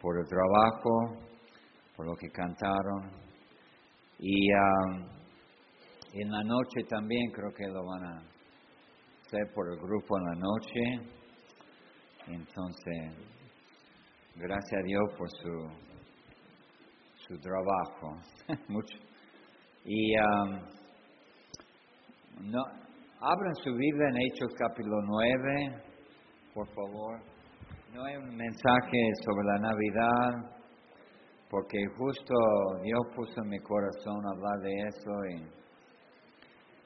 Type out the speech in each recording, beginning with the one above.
por el trabajo, por lo que cantaron. Y um, en la noche también creo que lo van a hacer por el grupo en la noche. Entonces, gracias a Dios por su, su trabajo. Mucho. Y um, no, abran su Biblia en Hechos capítulo 9, por favor. No hay un mensaje sobre la Navidad, porque justo Dios puso en mi corazón hablar de eso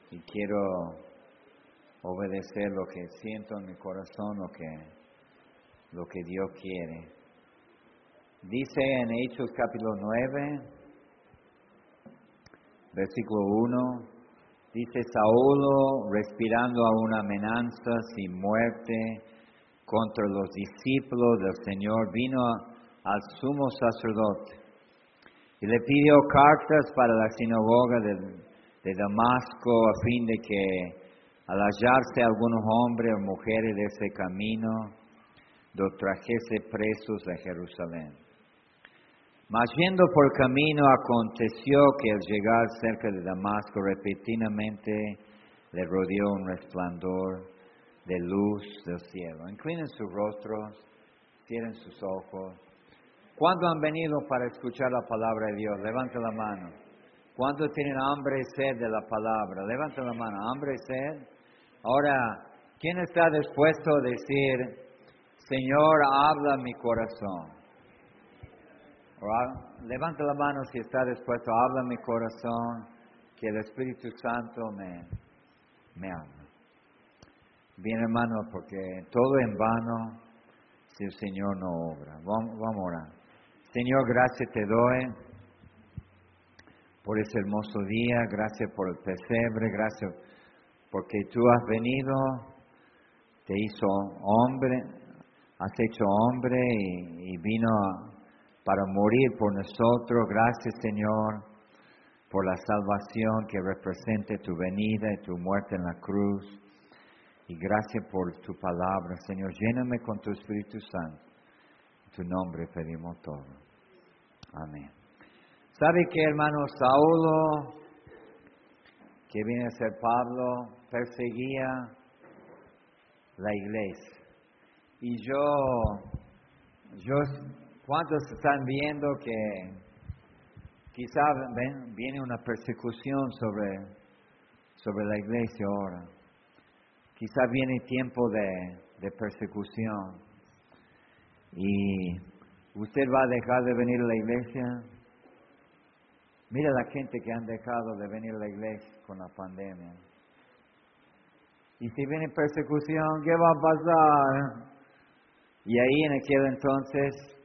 y, quiero obedecer lo que siento en mi corazón, lo que, lo que Dios quiere. Dice en Hechos capítulo 9, versículo 1, dice Saulo, respirando aún amenazas y muerte contra los discípulos del Señor, vino al sumo sacerdote y le pidió cartas para la sinagoga de, Damasco a fin de que al hallarse algunos hombres o mujeres de ese camino, los trajese presos a Jerusalén. Mas yendo por camino aconteció que al llegar cerca de Damasco repentinamente le rodeó un resplandor de luz del cielo. Inclinen sus rostros, cierren sus ojos. ¿Cuándo han venido para escuchar la palabra de Dios? Levante la mano. ¿Cuántos tienen hambre y sed de la palabra? Levante la mano. ¿Hambre y sed? Ahora, ¿quién está dispuesto a decir, Señor, habla mi corazón? Levante la mano si está dispuesto, habla mi corazón, que el Espíritu Santo me, me ama. Bien, hermano, porque todo en vano si el Señor no obra. Vamos, a orar. Señor, gracias te doy por ese hermoso día, gracias por el pesebre, gracias porque tú has venido, te hizo hombre, has hecho hombre y, y vino para morir por nosotros. Gracias Señor por la salvación que representa tu venida y tu muerte en la cruz. Y gracias por tu palabra, Señor. Lléname con tu Espíritu Santo. En tu nombre pedimos todo. Amén. ¿Sabe que hermano Saulo, que viene a ser Pablo, perseguía la iglesia? Y yo, yo ¿Cuántos están viendo que quizá viene una persecución sobre, sobre la iglesia ahora? Quizá viene tiempo de, de persecución. ¿Y usted va a dejar de venir a la iglesia? Mira la gente que han dejado de venir a la iglesia con la pandemia. Y si viene persecución, ¿qué va a pasar? Y ahí en aquel entonces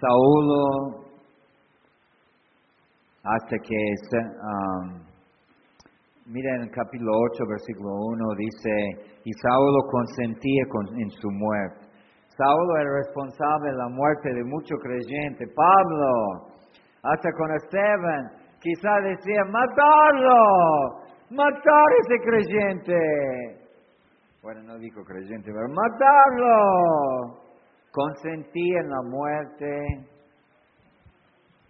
Saulo, hasta que, um, mira en el capítulo 8, versículo 1, dice, y Saulo consentía en su muerte. Saulo era responsable de la muerte de muchos creyentes. Pablo, hasta con Esteban, quizá decía, matarlo, matar a ese creyente. Bueno, no dijo creyente, pero matarlo consentí en la muerte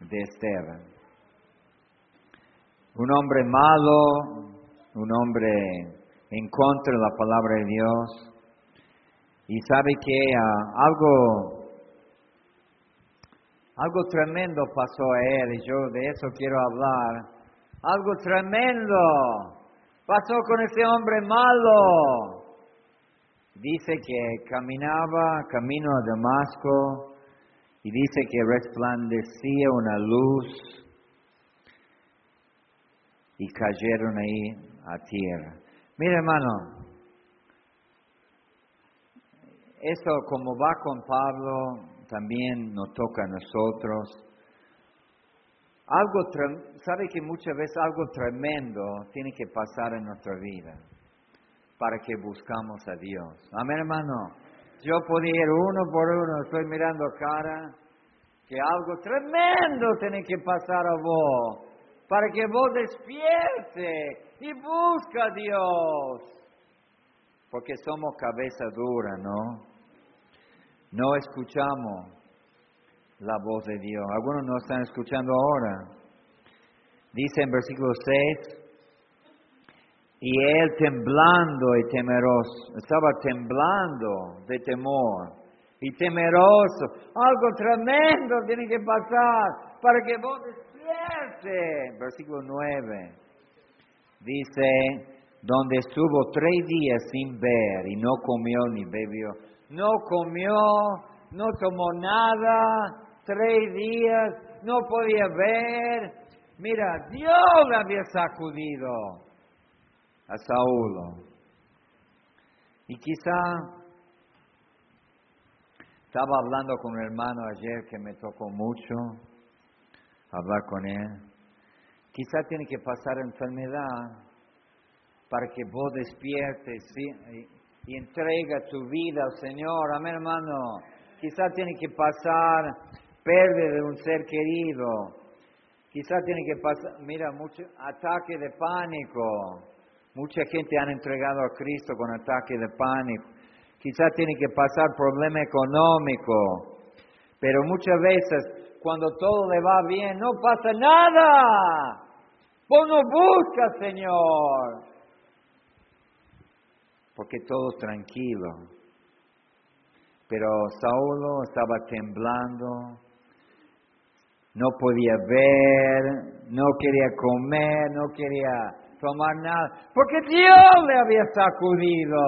de Esteban. Un hombre malo, un hombre en contra de la palabra de Dios. Y sabe que ah, algo, algo tremendo pasó a él, y yo de eso quiero hablar. Algo tremendo pasó con ese hombre malo. Dice que caminaba camino a Damasco y dice que resplandecía una luz y cayeron ahí a tierra. Mira hermano, esto como va con Pablo, también nos toca a nosotros. Algo, sabe que muchas veces algo tremendo tiene que pasar en nuestra vida para que buscamos a Dios. Amén, hermano. Yo podía ir uno por uno, estoy mirando cara, que algo tremendo tiene que pasar a vos, para que vos despierte y busca a Dios. Porque somos cabeza dura, ¿no? no escuchamos la voz de Dios. Algunos no están escuchando ahora. Dice en versículo 6, y él temblando y temeroso, estaba temblando de temor y temeroso. Algo tremendo tiene que pasar para que vos Versículo 9. Dice, donde estuvo tres días sin ver y no comió ni bebió. No comió, no tomó nada, tres días, no podía ver. Mira, Dios le había sacudido a Saúl. Y quizá estaba hablando con un hermano ayer que me tocó mucho hablar con él. Quizá tiene que pasar enfermedad para que vos despiertes y, y entrega tu vida al Señor. Amén, hermano. Quizá tiene que pasar pérdida de un ser querido. Quizá tiene que pasar, mira, mucho ataque de pánico. Mucha gente han entregado a Cristo con ataque de pánico. Quizá tiene que pasar problema económico. Pero muchas veces, cuando todo le va bien, no pasa nada. Vos no buscas, Señor. Porque todo tranquilo. Pero Saulo estaba temblando, no podía ver, no quería comer, no quería tomar nada, porque Dios le había sacudido.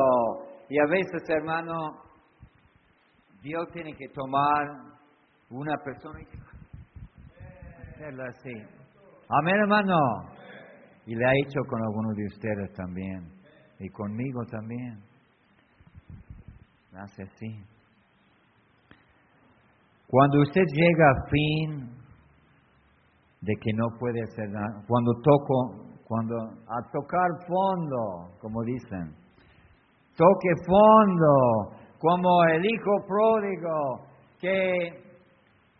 Y a veces, hermano, Dios tiene que tomar una persona y hacerla así. Amén, hermano. Y le ha hecho con algunos de ustedes también. Y conmigo también. Hace así. Cuando usted llega a fin de que no puede hacer nada, cuando toco, cuando a tocar fondo, como dicen, toque fondo, como el hijo pródigo, que,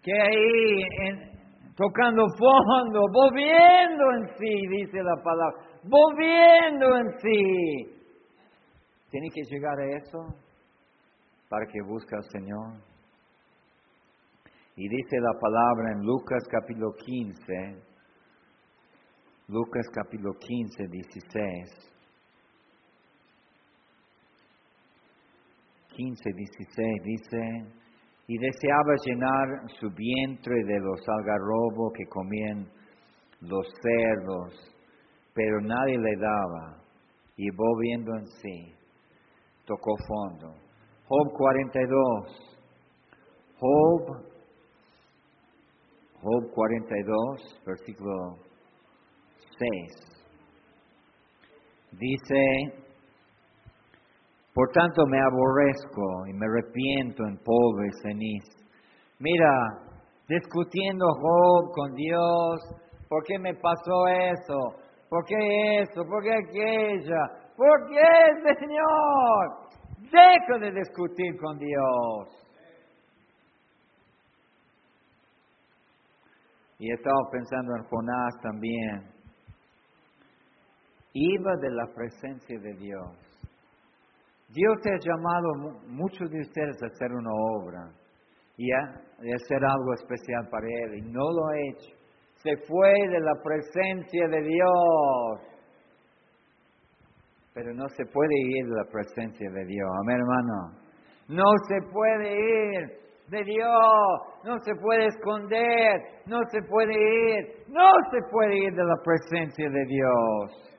que ahí tocando fondo, volviendo en sí, dice la palabra, volviendo en sí. Tiene que llegar a eso para que busque al Señor. Y dice la palabra en Lucas capítulo 15, Lucas capítulo 15, 16. 15, 16 dice, y deseaba llenar su vientre de los algarrobos que comían los cerdos, pero nadie le daba, y volviendo en sí, tocó fondo. Job 42, Job Job 42, versículo 6. Dice, por tanto me aborrezco y me arrepiento en polvo y ceniz. Mira, discutiendo Job con Dios, ¿por qué me pasó eso? ¿Por qué eso? ¿Por qué aquella? ¿Por qué, Señor? Deja de discutir con Dios. Y estaba pensando en Jonás también. Iba de la presencia de Dios. Dios te ha llamado, muchos de ustedes, a hacer una obra y a, hacer algo especial para Él, y no lo ha hecho. Se fue de la presencia de Dios. Pero no se puede ir de la presencia de Dios. Amén, hermano. No se puede ir de Dios, no se puede esconder, no se puede ir, no se puede ir de la presencia de Dios.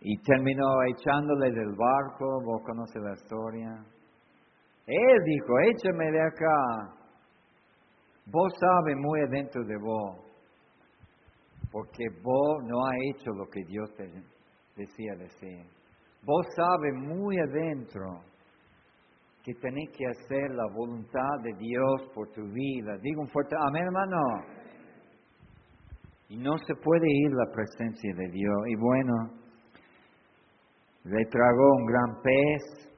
Y terminó echándole del barco, vos conoces la historia. Él dijo, échame de acá. Vos sabes muy adentro de vos, porque vos no has hecho lo que Dios te decía decir. Vos sabes muy adentro que tenés que hacer la voluntad de Dios por tu vida. Digo un fuerte amén, hermano. Y no se puede ir la presencia de Dios. Y bueno, le tragó un gran pez,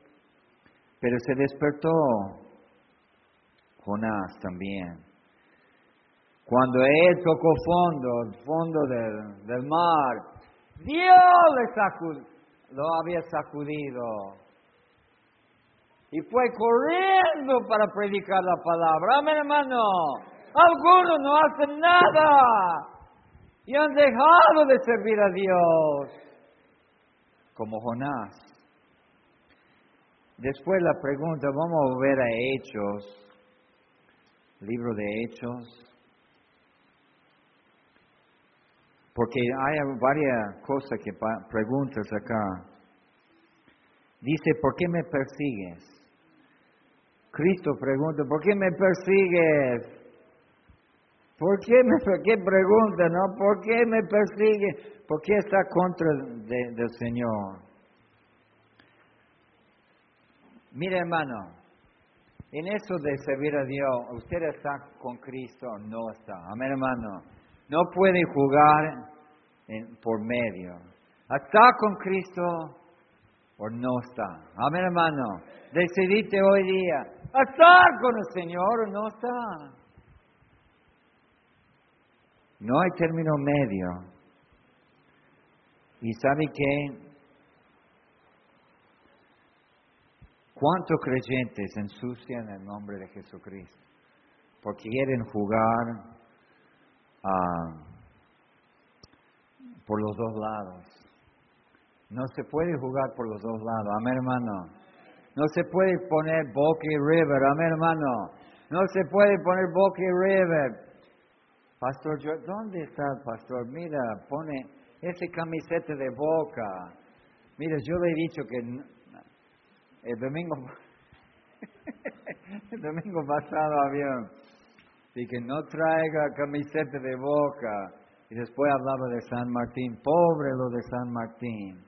pero se despertó Jonás también. Cuando él tocó fondo, el fondo del, mar, Dios le sacudió lo había sacudido. Y fue corriendo para predicar la palabra. Amén, hermano. Algunos no hacen nada. Y han dejado de servir a Dios. Como Jonás. Después la pregunta, vamos a ver a Hechos, libro de Hechos, porque hay varias cosas que preguntas acá. Dice, ¿por qué me persigues? Cristo pregunta, ¿por qué me persigues? ¿Por qué me qué pregunta, no? ¿Por qué me persigue? ¿Por qué está contra del Señor? Mire, hermano, en eso de servir a Dios, ¿usted está con Cristo o no está? Amén, hermano. No puede jugar por medio. ¿Está con Cristo o no está? Amén, hermano. Decidite hoy día, ¿estar con el Señor o no está? No hay término medio. ¿Y sabe qué? ¿Cuántos creyentes ensucian el nombre de Jesucristo? Porque quieren jugar a por los dos lados. No se puede jugar por los dos lados, amén hermano. No se puede poner Boca River, amén hermano. No se puede poner Boca River. Pastor, ¿dónde está el pastor? Mira, pone ese camiseta de Boca. Mira, yo le he dicho que el domingo, el domingo pasado había, y que no traiga camiseta de Boca. Y después hablaba de San Martín, pobre lo de San Martín,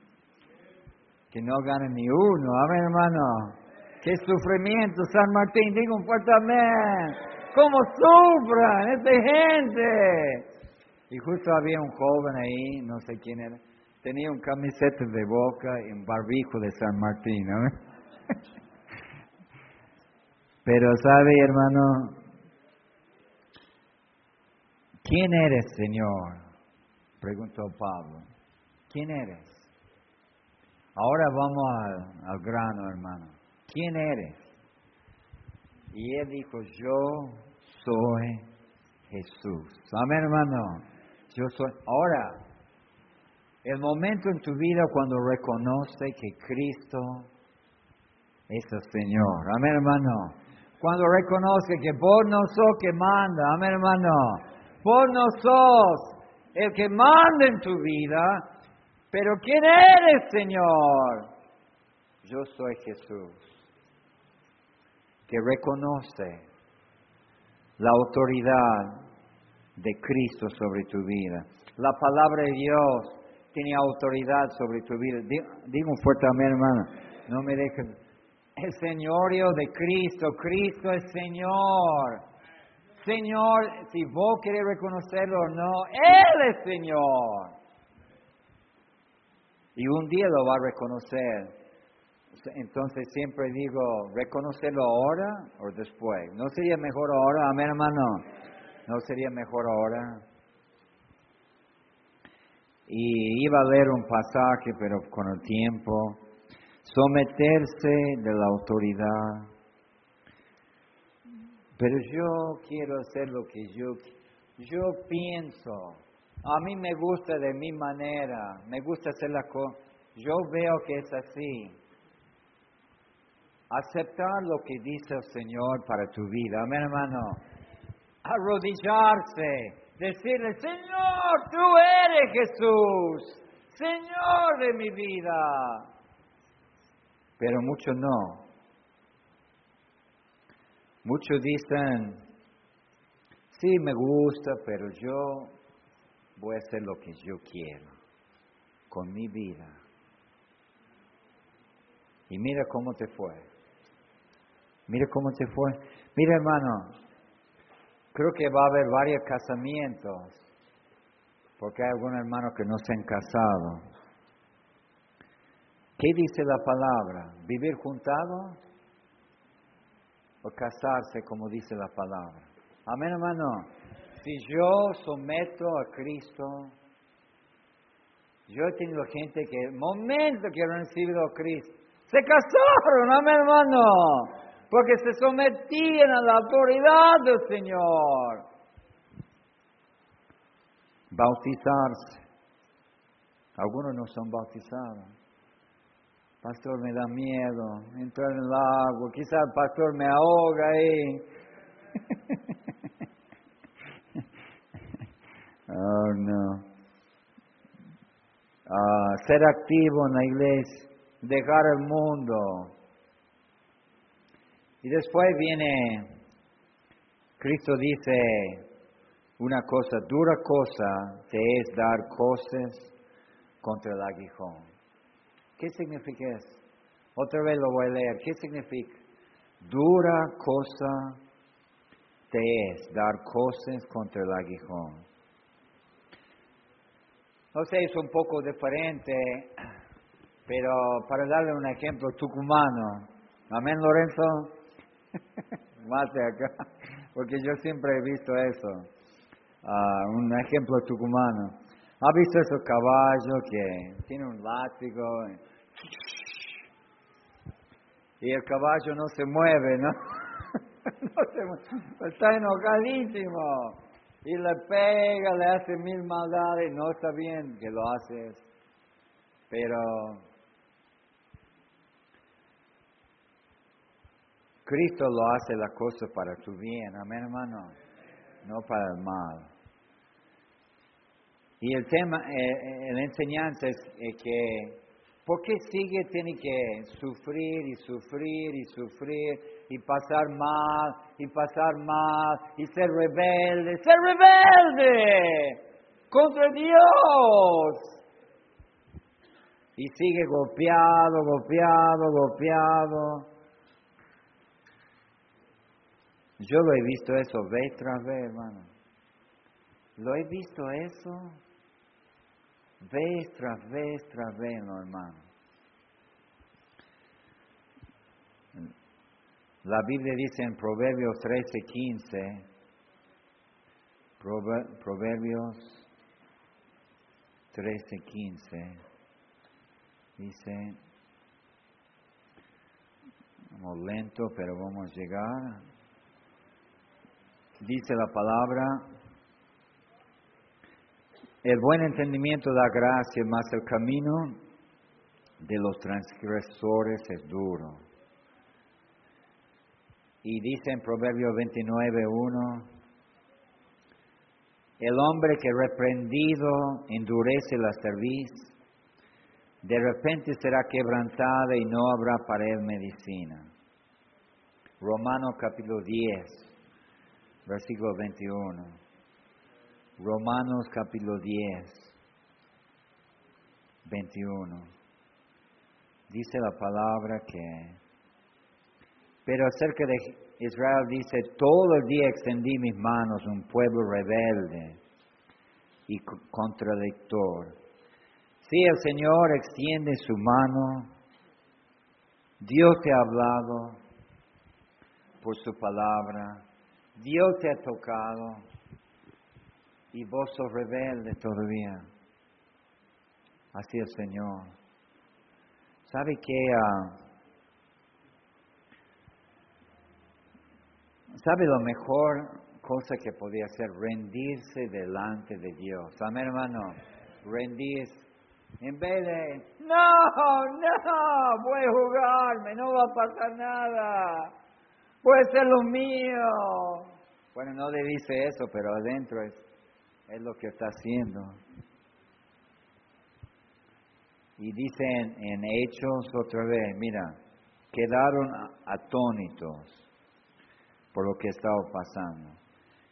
que no gane ni uno, amén hermano. Qué sufrimiento, San Martín, digo un fuerte amén. ¿Cómo sufran esta gente? Y justo había un joven ahí, no sé quién era, tenía un camiseta de boca y un barbijo de San Martín, ¿no? Pero sabe, hermano, ¿Quién eres, Señor? Preguntó Pablo. ¿Quién eres? Ahora vamos al, grano, hermano. ¿Quién eres? Y él dijo, yo soy Jesús. Amén, hermano. Yo soy. Ahora, el momento en tu vida cuando reconoce que Cristo es el Señor. Amén, hermano. Cuando reconoce que vos no sos que manda. Amén, hermano Vos no sos el que manda en tu vida, pero ¿quién eres, Señor? Yo soy Jesús, que reconoce la autoridad de Cristo sobre tu vida. La palabra de Dios tiene autoridad sobre tu vida. Digo un fuerte amén, hermano. No me dejes. El señorio de Cristo, Cristo es Señor. Señor, si vos querés reconocerlo o no, Él es Señor. Y un día lo va a reconocer. Entonces siempre digo, ¿reconocerlo ahora o después? ¿No sería mejor ahora? Amén, hermano. ¿No sería mejor ahora? Y iba a leer un pasaje, pero con el tiempo. Someterse de la autoridad pero yo quiero hacer lo que yo, yo pienso. A mí me gusta de mi manera, me gusta hacer la cosa. Yo veo que es así. Aceptar lo que dice el Señor para tu vida. Amén, hermano. Arrodillarse, decirle, Señor, tú eres Jesús, Señor de mi vida. Pero muchos no. Muchos dicen, sí, me gusta, pero yo voy a hacer lo que yo quiero con mi vida. Y mira cómo te fue. Mira cómo te fue. Mira hermano, creo que va a haber varios casamientos, porque hay algunos hermanos que no se han casado. ¿Qué dice la palabra? ¿Vivir juntados? o casarse como dice la palabra. Amén, hermano. Si yo someto a Cristo, Yo he tenido gente que, momento que han recibido a Cristo, se casaron, amén hermano, porque se sometían a la autoridad del Señor. Bautizarse. Algunos no son bautizados. Pastor, me da miedo entrar en el agua. Quizá el pastor me ahoga ahí. oh, no. Ah, ser activo en la iglesia, dejar el mundo. Y después viene, Cristo dice una cosa, dura cosa te es dar cosas contra el aguijón. ¿Qué significa eso? Otra vez lo voy a leer. ¿Qué significa? Dura cosa te es dar cosas contra el aguijón. No sé, es un poco diferente, pero para darle un ejemplo tucumano. Amén, Lorenzo. Mate acá, porque yo siempre he visto eso. Ah, un ejemplo tucumano. ¿Ha visto esos caballos que tiene un látigo? Y el caballo no se mueve, ¿no? no se mueve. Está enojadísimo y le pega, le hace mil maldades, no está bien que lo haces, pero Cristo lo hace la cosa para tu bien, amén hermano, no para el mal. Y el tema, eh, eh la enseñanza es que ¿Por qué sigue, tiene que sufrir y sufrir y sufrir y pasar mal y pasar mal y ser rebelde? ¡Ser rebelde! Contra Dios. Y sigue golpeado, golpeado, golpeado. Yo lo he visto eso vez tras vez, hermano. Lo he visto eso vez tras vez tras vez, hermano. La Biblia dice en Proverbios 13, 15, Proverbios 13, 15, dice, vamos lento, pero vamos a llegar. Dice la palabra, el buen entendimiento da gracia, mas el camino de los transgresores es duro. Y dice en Proverbio 29.1, el hombre que reprendido endurece la cerviz, de repente será quebrantada y no habrá para él medicina. Romanos capítulo 10, versículo 21. Romanos capítulo 10, 21. Dice la palabra que, pero acerca de Israel dice, todo el día extendí mis manos, un pueblo rebelde y contradictor. Si el Señor extiende su mano, Dios te ha hablado por su palabra, Dios te ha tocado, y vos sos rebelde todavía hacia el Señor. ¿Sabe qué? Ah, ¿Sabe lo mejor cosa que podía hacer? Rendirse delante de Dios. Amén, hermano. Rendirse. En vez de, no, no, voy a jugarme, no va a pasar nada. Puede ser lo mío. Bueno, no le dice eso, pero adentro es, es lo que está haciendo. Y dicen en Hechos otra vez, mira, quedaron atónitos por lo que estaba pasando.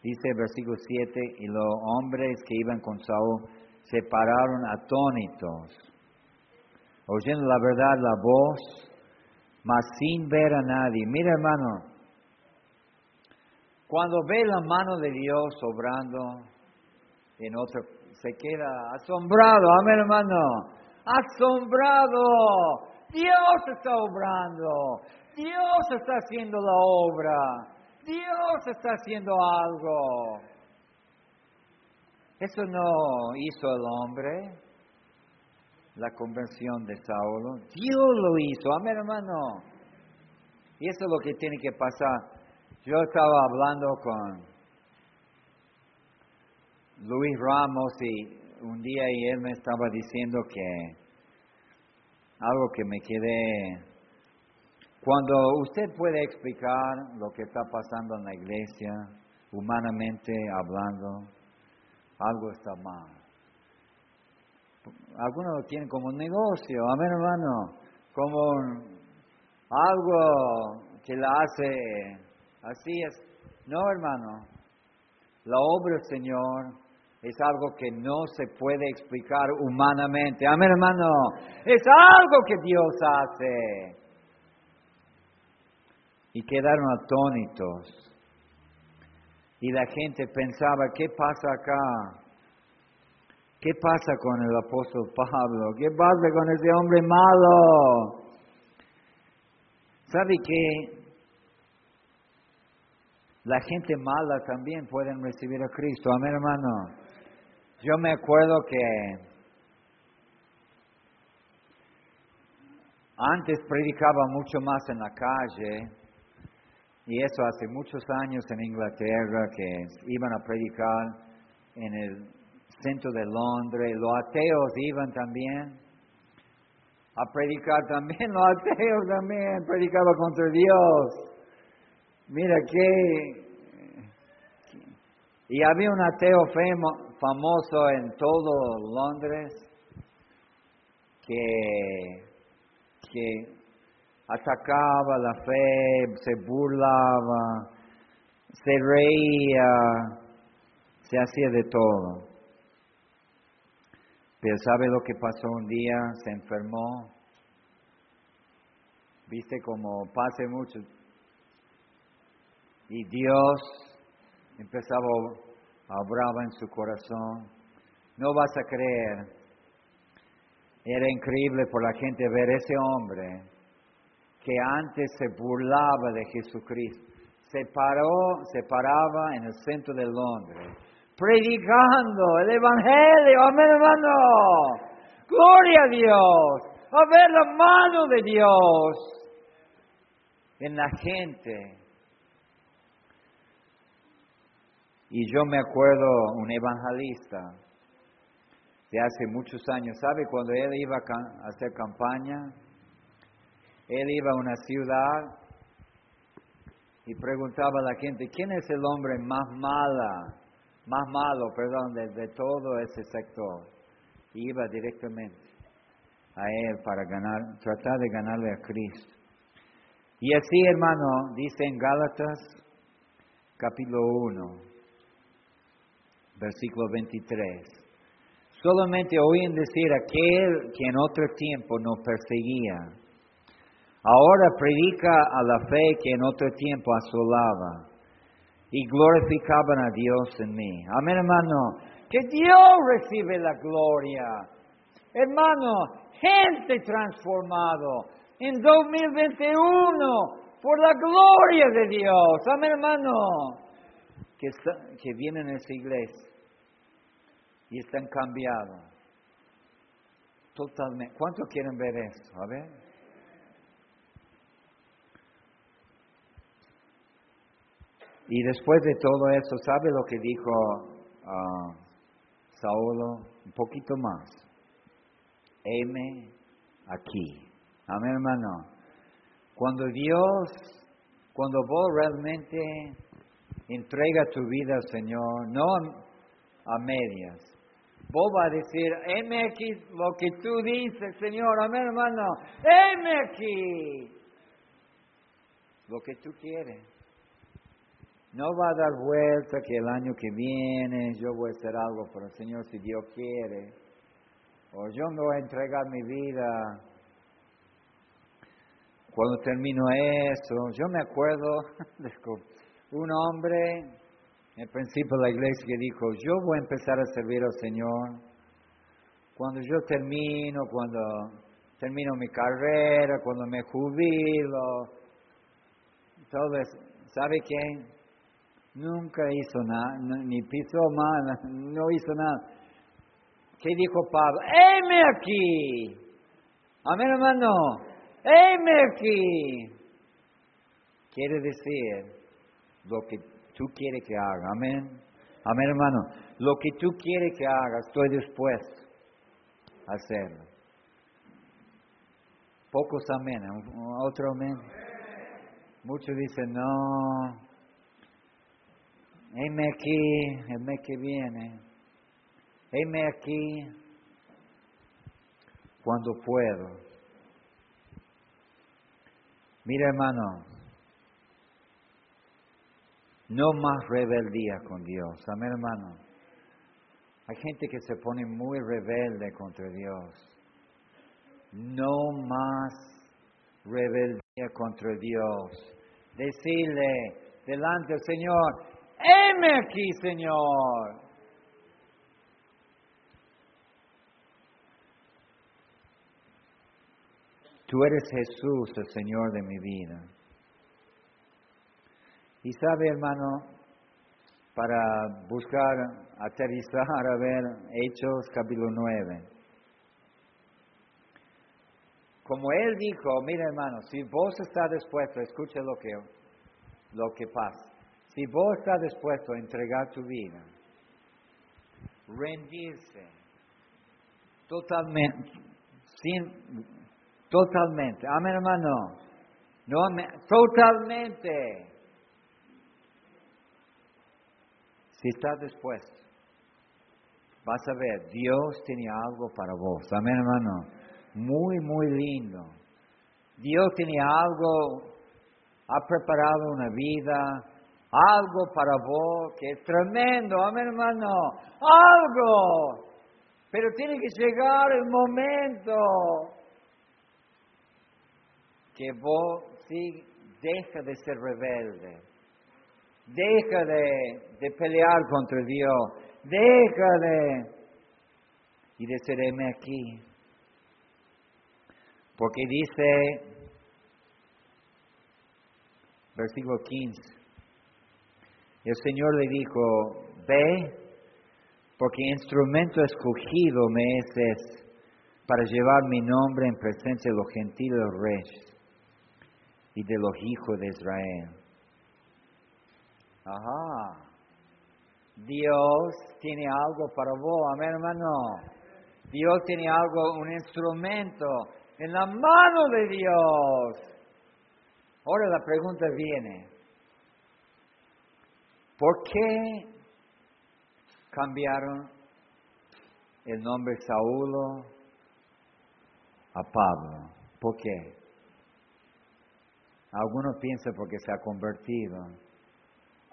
Dice el versículo 7, y los hombres que iban con Saúl se pararon atónitos, oyendo la verdad, la voz, mas sin ver a nadie. Mira hermano, cuando ve la mano de Dios obrando, se queda asombrado, amén hermano, asombrado. Dios está obrando, Dios está haciendo la obra, Dios está haciendo algo. Eso no hizo el hombre, la conversión de Saulo. Dios lo hizo, amén hermano. Y eso es lo que tiene que pasar. Yo estaba hablando con Luis Ramos y un día y él me estaba diciendo que algo que me quedé cuando usted puede explicar lo que está pasando en la iglesia, humanamente hablando, algo está mal. Algunos lo tienen como un negocio, amén hermano, como algo que la hace así es. No hermano, la obra Señor es algo que no se puede explicar humanamente. Amén hermano, es algo que Dios hace y quedaron atónitos. Y la gente pensaba, ¿qué pasa acá? ¿Qué pasa con el apóstol Pablo? ¿Qué pasa con ese hombre malo? ¿Sabe que la gente mala también puede recibir a Cristo? Amén, hermano. Yo me acuerdo que antes predicaba mucho más en la calle y eso hace muchos años en Inglaterra que iban a predicar en el centro de Londres. Los ateos iban también a predicar también, los ateos también predicaban contra Dios. Mira que... Y había un ateo famoso en todo Londres que, que atacaba la fe, se burlaba, se reía, se hacía de todo. Pero ¿sabe lo que pasó un día? Se enfermó. Viste como pase mucho. Y Dios empezaba a obrar en su corazón. No vas a creer. Era increíble por la gente ver ese hombre que antes se burlaba de Jesucristo, se paró, se paraba en el centro de Londres, predicando el Evangelio, amén hermano, gloria a Dios, a ver la mano de Dios en la gente. Y yo me acuerdo un evangelista de hace muchos años, ¿sabe? Cuando él iba a hacer campaña, él iba a una ciudad y preguntaba a la gente, ¿quién es el hombre más mala, más malo, perdón, de, todo ese sector? Iba directamente a él para ganar, tratar de ganarle a Cristo. Y así, hermano, dice en Gálatas, capítulo 1, versículo 23. Solamente oían decir aquel que en otro tiempo nos perseguía Ahora predica a la fe que en otro tiempo asolaba y glorificaban a Dios en mí. Amén, hermano. Que Dios recibe la gloria. Hermano, gente transformado en 2021 por la gloria de Dios. Amén, hermano. Que, que vienen esa iglesia y están cambiados. Totalmente. ¿Cuántos quieren ver eso? A ver. Y después de todo eso, ¿sabe lo que dijo uh, Saulo? Un poquito más. Heme aquí. Amén, hermano. Cuando Dios, cuando vos realmente entrega tu vida al Señor, no a medias, vos vas a decir, heme aquí lo que tú dices, Señor. Amén, hermano. Heme aquí. Lo que tú quieres. No va a dar vuelta que el año que viene yo voy a hacer algo por el Señor si Dios quiere. O yo me voy a entregar mi vida cuando termino eso. Yo me acuerdo de un hombre en principio la iglesia dijo, yo voy a empezar a servir al Señor cuando yo termino, cuando termino mi carrera, cuando me jubilo. Entonces, ¿sabe qué? Nunca hizo nada, ni pisó mal, no hizo nada. ¿Qué dijo Pablo? ¡Heme aquí! Amén, hermano. ¡Heme aquí! Quiere decir lo que tú quieres que haga. Amén. Amén, hermano. Lo que tú quieres que haga, estoy dispuesto a hacerlo. Pocos amén. Otro amén. Muchos dicen, no, heme aquí el mes que viene, heme aquí cuando puedo. Mira hermano, no más rebeldía con Dios, amén hermano. Hay gente que se pone muy rebelde contra Dios. No más rebeldía contra Dios. Decirle delante del Señor, heme aquí, Señor. Tú eres Jesús, el Señor de mi vida. Y sabe, hermano, para buscar aterrizar a ver Hechos capítulo 9. Como él dijo, mira hermano, si vos estás dispuesto, escucha lo que, lo que pasa. Si vos estás dispuesto a entregar tu vida, rendirse totalmente, sin, totalmente, amén hermano, no, totalmente. Si estás dispuesto, vas a ver, Dios tiene algo para vos, amén hermano, muy, muy lindo. Dios tiene algo, ha preparado una vida, algo para vos que es tremendo, amén hermano, algo. Pero tiene que llegar el momento que vos sí deja de ser rebelde, deja de, de pelear contra Dios, deja de y de serme aquí. Porque dice, versículo 15, el Señor le dijo, ve, porque instrumento escogido me es para llevar mi nombre en presencia de los gentiles reyes y de los hijos de Israel. Ajá. Dios tiene algo para vos, amén hermano. Dios tiene algo, un instrumento en la mano de Dios. Ahora la pregunta viene, ¿Por qué cambiaron el nombre Saulo a Pablo? ¿Por qué? Algunos piensan porque se ha convertido.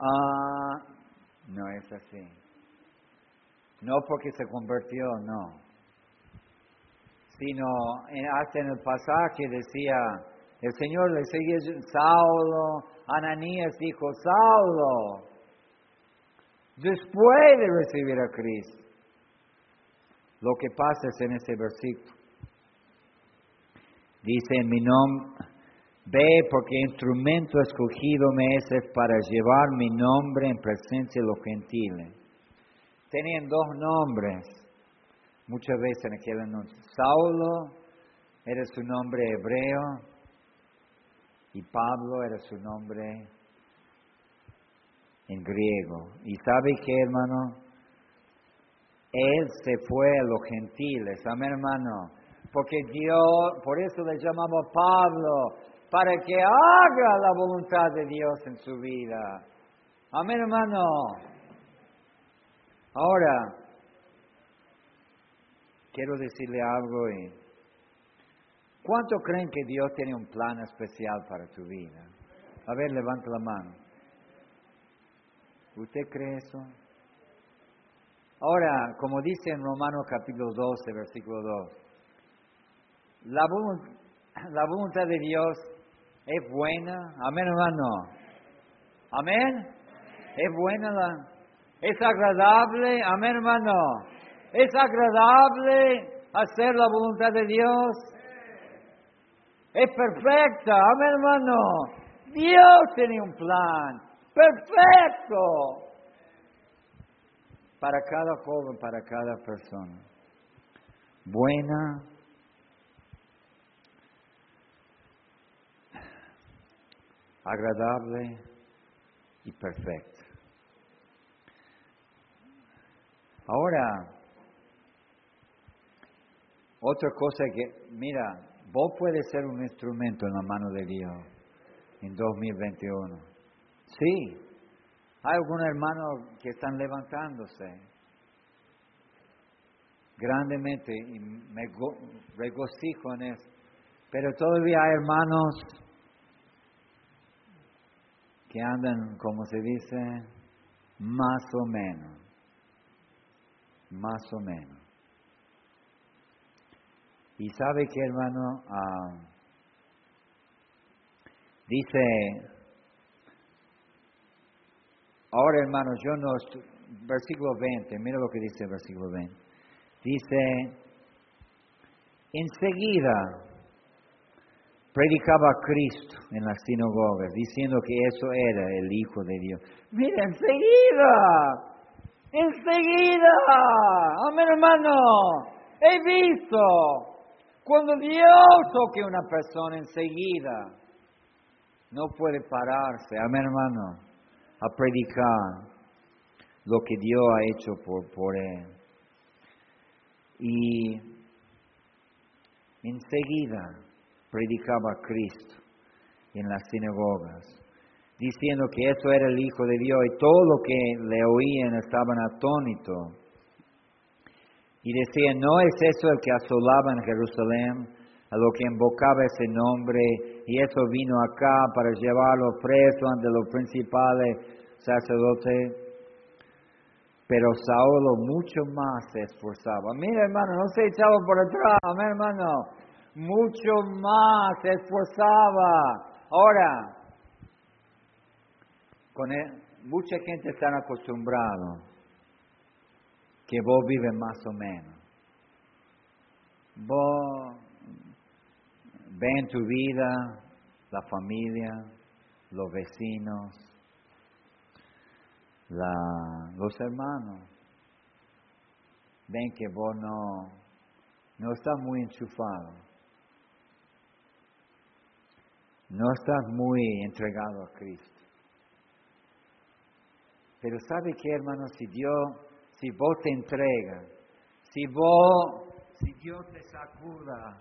Ah, no es así. No porque se convirtió, no. Sino hasta en el pasaje decía, el Señor le sigue Saulo, Ananías dijo, Saulo, después de recibir a Cristo. Lo que pasa es en ese versículo. Dice en mi nombre, ve porque instrumento escogido me es para llevar mi nombre en presencia de los gentiles. Tenían dos nombres, muchas veces en aquel anuncio. Saulo era su nombre hebreo y Pablo era su nombre en griego. ¿Y sabe qué, hermano? Él se fue a los gentiles, amén, hermano. Porque Dios, por eso le llamamos Pablo, para que haga la voluntad de Dios en su vida. Amén, hermano. Ahora, quiero decirle algo y ¿cuánto creen que Dios tiene un plan especial para tu vida? A ver, levanta la mano. ¿Usted cree eso? Ahora, como dice en Romanos capítulo 12, versículo 2, la, la voluntad de Dios es buena. Amén, hermano. Amén. Es buena la... Es agradable. Amén, hermano. Es agradable hacer la voluntad de Dios. Es perfecta. Amén, hermano. Dios tiene un plan perfecto para cada joven, para cada persona. buena, agradable y perfecta. Ahora, otra cosa que, mira, vos puedes ser un instrumento en la mano de Dios en 2021. Sí, hay algunos hermanos que están levantándose grandemente y me regocijo en eso. Pero todavía hay hermanos que andan, como se dice, más o menos. Más o menos. Y sabe que hermano, ah, dice, ahora hermano, yo no, versículo 20, mira lo que dice el versículo 20. Dice, enseguida predicaba a Cristo en las sinagogas, diciendo que eso era el Hijo de Dios. Mira, enseguida, enseguida, amén hermano, he visto cuando Dios toque a una persona enseguida, no puede pararse, amén hermano, a predicar lo que Dios ha hecho por, por él. Y enseguida predicaba a Cristo en las sinagogas, diciendo que eso era el Hijo de Dios y todo lo que le oían estaban atónitos y decía, no es eso el que asolaba en Jerusalén, a lo que invocaba ese nombre, y eso vino acá para llevarlo preso ante los principales sacerdotes. Pero Saulo mucho más se esforzaba. Mira, hermano, no se echaba por atrás, hermano. Mucho más se esforzaba. Ahora, con mucha gente está acostumbrada que vos vives más o menos. Vos ven en tu vida la familia, los vecinos, los hermanos. Ven que vos no, no estás muy enchufado. No estás muy entregado a Cristo. Pero ¿sabe qué, hermano? Si Dios si vos te entregas, si vos, si Dios te sacuda,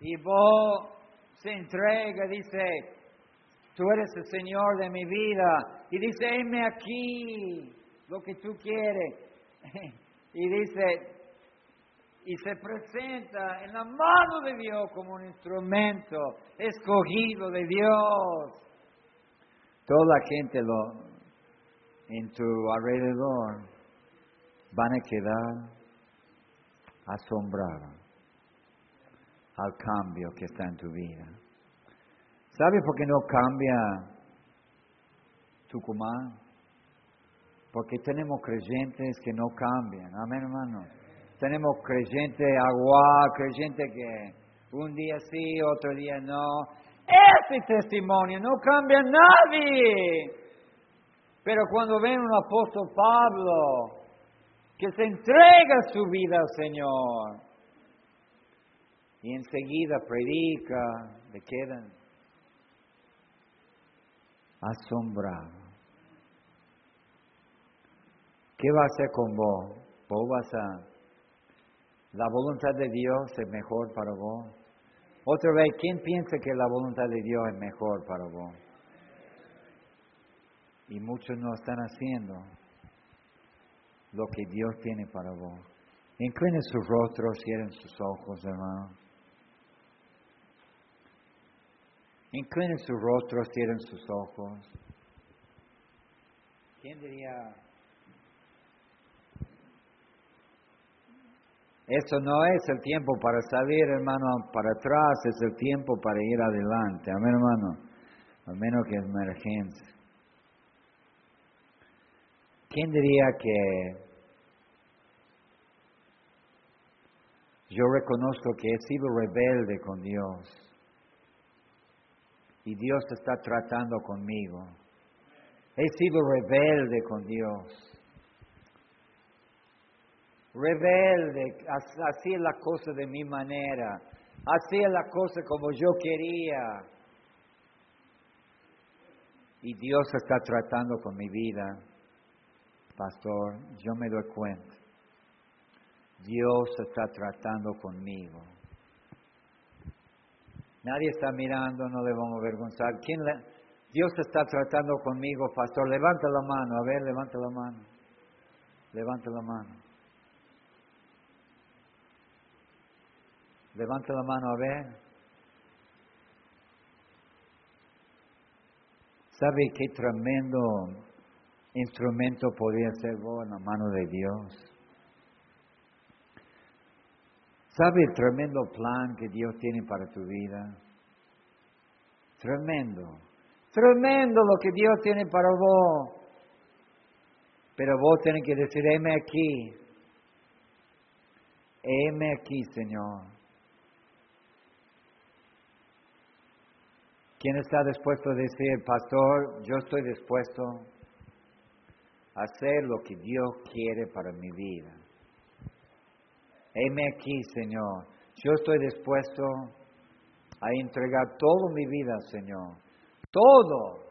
y vos se entrega, dice, tú eres el Señor de mi vida, y dice, heme aquí, lo que tú quieres, y dice, y se presenta en la mano de Dios como un instrumento escogido de Dios. Toda la gente lo, en tu alrededor van a quedar asombrados al cambio que está en tu vida. ¿Sabes por qué no cambia Tucumán? Porque tenemos creyentes que no cambian. Amén, hermano. Tenemos creyentes agua, creyentes que un día sí, otro día no. Ese testimonio no cambia a nadie. Pero cuando ven un apóstol Pablo, que se entrega su vida al Señor. Y enseguida predica, le quedan asombrados. ¿Qué va a hacer con vos? ¿Vos vas a... La voluntad de Dios es mejor para vos? Otra vez, ¿quién piensa que la voluntad de Dios es mejor para vos? Y muchos no están haciendo lo que Dios tiene para vos. Inclinen su rostro, cierren sus ojos, hermano. Inclinen su rostro, cierren sus ojos. ¿Quién diría? Eso no es el tiempo para salir, hermano, para atrás, es el tiempo para ir adelante. Amén, hermano. Al menos que es emergencia. ¿Quién diría que yo reconozco que he sido rebelde con Dios y Dios está tratando conmigo? He sido rebelde con Dios. Rebelde, hacía la cosa de mi manera, hacía la cosa como yo quería. Y Dios está tratando con mi vida, pastor, yo me doy cuenta. Dios está tratando conmigo. Nadie está mirando, no le vamos a avergonzar. ¿Quién Dios está tratando conmigo, pastor. Levanta la mano, a ver, levanta la mano. Levanta la mano. Levanta la mano, a ver. ¿Sabe qué tremendo instrumento podría ser vos en la mano de Dios? ¿Sabe el tremendo plan que Dios tiene para tu vida? Tremendo. Tremendo lo que Dios tiene para vos. Pero vos tenés que decir, heme aquí. Heme aquí, Señor. ¿Quién está dispuesto a decir, pastor, yo estoy dispuesto a hacer lo que Dios quiere para mi vida? Heme aquí, Señor. Yo estoy dispuesto a entregar toda mi vida, Señor. Todo,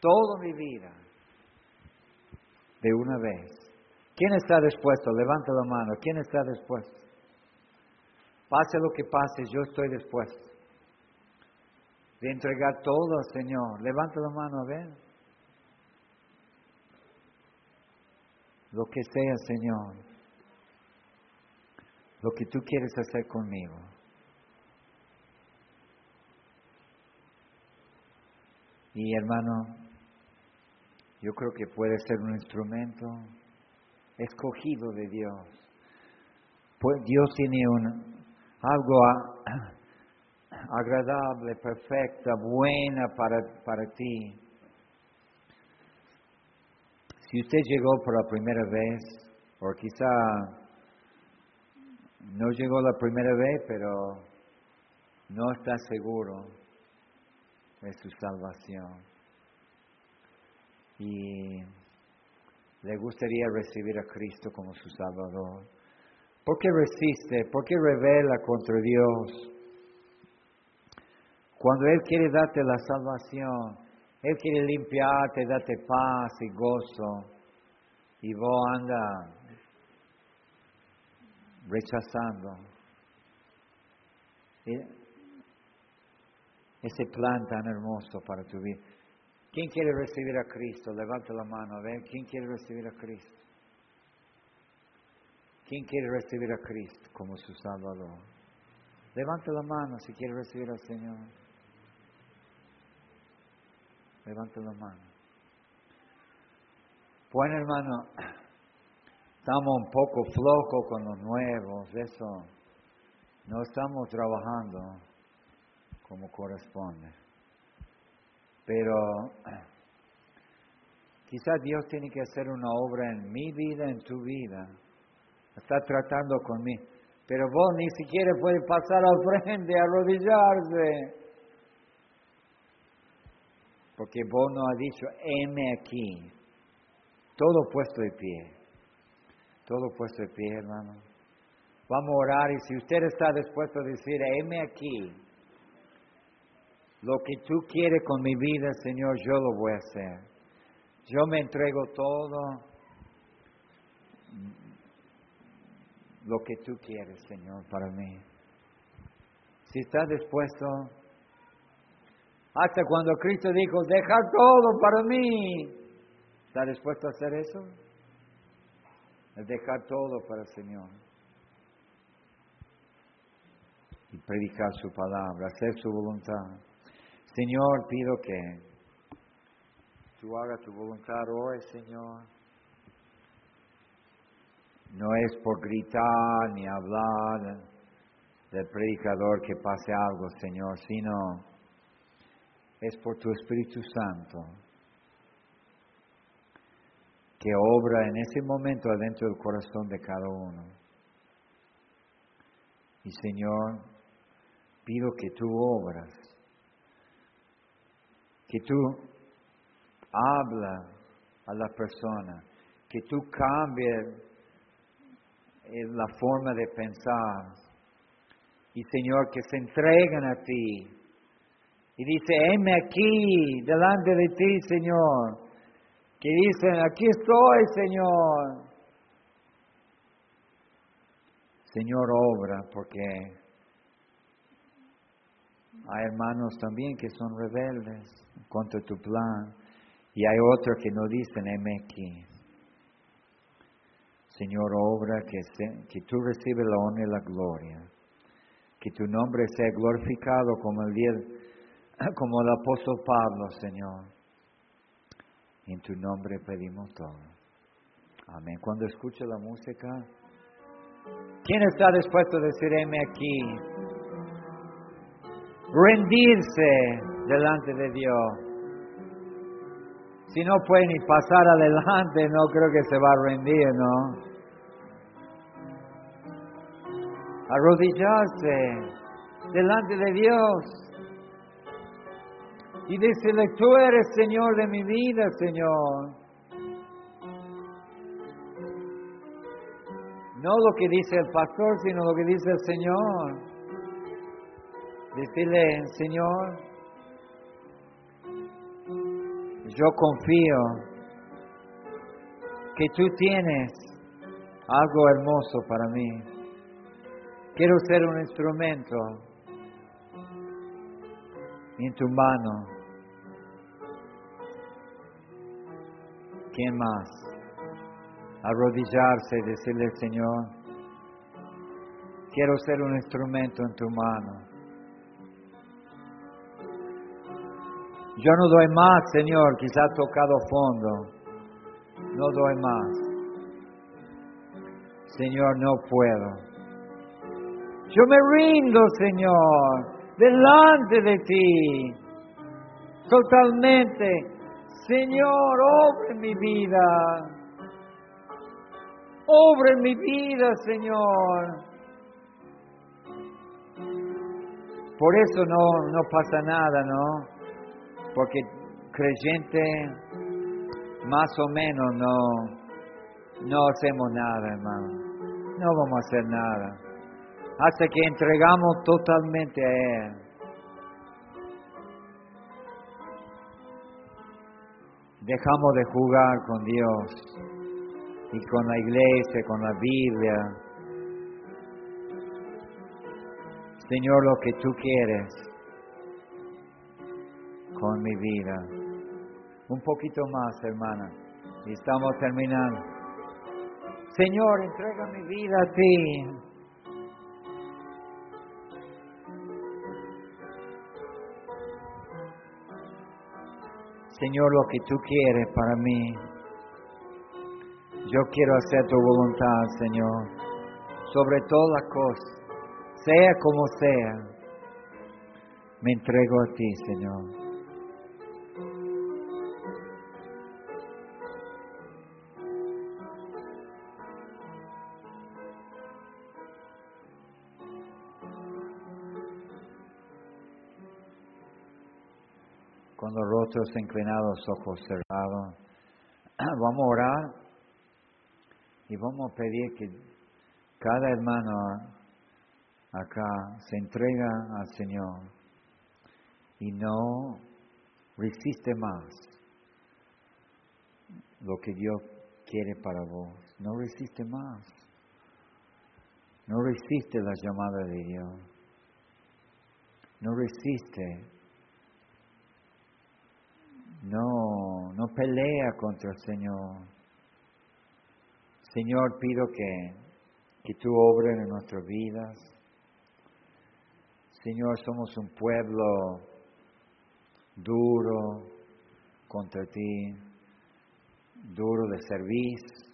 toda mi vida. De una vez. ¿Quién está dispuesto? Levanta la mano. ¿Quién está dispuesto? Pase lo que pase, yo estoy dispuesto. De entregar todo, Señor. Levanta la mano, a ver. Lo que sea, Señor lo que tú quieres hacer conmigo. Y hermano, yo creo que puede ser un instrumento escogido de Dios. Pues Dios tiene un, algo agradable, perfecta, buena para, para ti. Si usted llegó por la primera vez, o quizá no llegó la primera vez, pero no está seguro de su salvación. Y le gustaría recibir a Cristo como su Salvador. ¿Por qué resiste? ¿Por qué revela contra Dios? Cuando Él quiere darte la salvación, Él quiere limpiarte, darte paz y gozo, y vos anda rechazando ese plan tan hermoso para tu vida. ¿Quién quiere recibir a Cristo? Levanta la mano, a ver, ¿quién quiere recibir a Cristo? ¿Quién quiere recibir a Cristo como su Salvador? Levanta la mano si quiere recibir al Señor. Levanta la mano. Bueno, hermano, estamos un poco flojos con los nuevos, eso no estamos trabajando como corresponde. Pero quizás Dios tiene que hacer una obra en mi vida, en tu vida. Está tratando conmigo. Pero vos ni siquiera puedes pasar al frente, arrodillarse. Porque vos no has dicho, heme aquí. Todo puesto de pie. Todo puesto de pie, hermano. Vamos a orar y si usted está dispuesto a decir, heme aquí, lo que tú quieres con mi vida, Señor, yo lo voy a hacer. Yo me entrego todo lo que tú quieres, Señor, para mí. Si está dispuesto, hasta cuando Cristo dijo, deja todo para mí, ¿está dispuesto a hacer eso? es dejar todo para el Señor y predicar su palabra, hacer su voluntad. Señor, pido que tú hagas tu voluntad hoy, Señor. No es por gritar ni hablar del predicador que pase algo, Señor, sino es por tu Espíritu Santo que obra en ese momento adentro del corazón de cada uno. Y Señor, pido que tú obras, que tú habla a la persona, que tú cambies la forma de pensar. Y Señor, que se entregan a ti. Y dice, heme aquí, delante de ti, Señor. Que dicen, aquí estoy, Señor. Señor, obra, porque hay hermanos también que son rebeldes contra tu plan y hay otros que no dicen, heme aquí. Señor, obra que, que tú recibes la honra y la gloria, que tu nombre sea glorificado como el día, como el apóstol Pablo, Señor. En tu nombre pedimos todo. Amén. Cuando escuche la música, ¿quién está dispuesto a decir, heme aquí? Rendirse delante de Dios. Si no puede ni pasar adelante, no creo que se va a rendir, ¿no? Arrodillarse delante de Dios y decirle, tú eres Señor de mi vida, Señor. No lo que dice el pastor, sino lo que dice el Señor. Decirle, Señor, yo confío que tú tienes algo hermoso para mí. Quiero ser un instrumento en tu mano. ¿Quién más? Arrodillarse y decirle, Señor, quiero ser un instrumento en tu mano. Yo no doy más, Señor, quizá tocado fondo. No doy más. Señor, no puedo. Yo me rindo, Señor, delante de ti. Totalmente. Señor, obre mi vida. Obre mi vida, Señor. Por eso no, no pasa nada, ¿no? porque creyente más o menos no, no hacemos nada, hermano. No vamos a hacer nada. Hasta que entregamos totalmente a Él. Dejamos de jugar con Dios y con la iglesia, con la Biblia. Señor, lo que tú quieres con mi vida. Un poquito más, hermana. Y estamos terminando. Señor, entrega mi vida a ti. Señor, lo que tú quieres para mí. Yo quiero hacer tu voluntad, Señor, sobre todas las cosas, sea como sea. Me entrego a ti, Señor. Rostros inclinados, ojos cerrados. Vamos a orar y vamos a pedir que cada hermano acá se entrega al Señor y no resiste más lo que Dios quiere para vos. No resiste más. No resiste la llamada de Dios. No resiste no, no pelea contra el Señor. Señor, pido que, que tú obres en nuestras vidas. Señor, somos un pueblo duro contra ti, duro de servicio,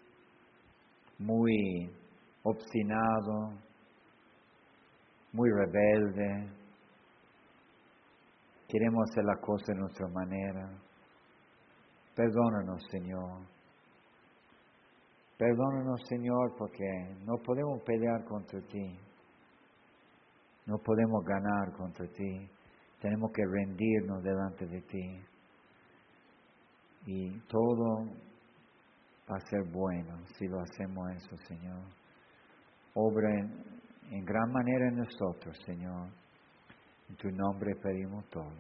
muy obstinado, muy rebelde. Queremos hacer la cosa de nuestra manera. Perdónanos, Señor. Perdónanos, Señor, porque no podemos pelear contra ti. No podemos ganar contra ti. Tenemos que rendirnos delante de ti. Y todo va a ser bueno si lo hacemos eso, Señor. obra en, en gran manera en nosotros, Señor. En tu nombre pedimos todo.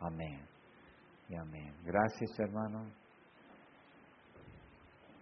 Amén. Gracias, hermano.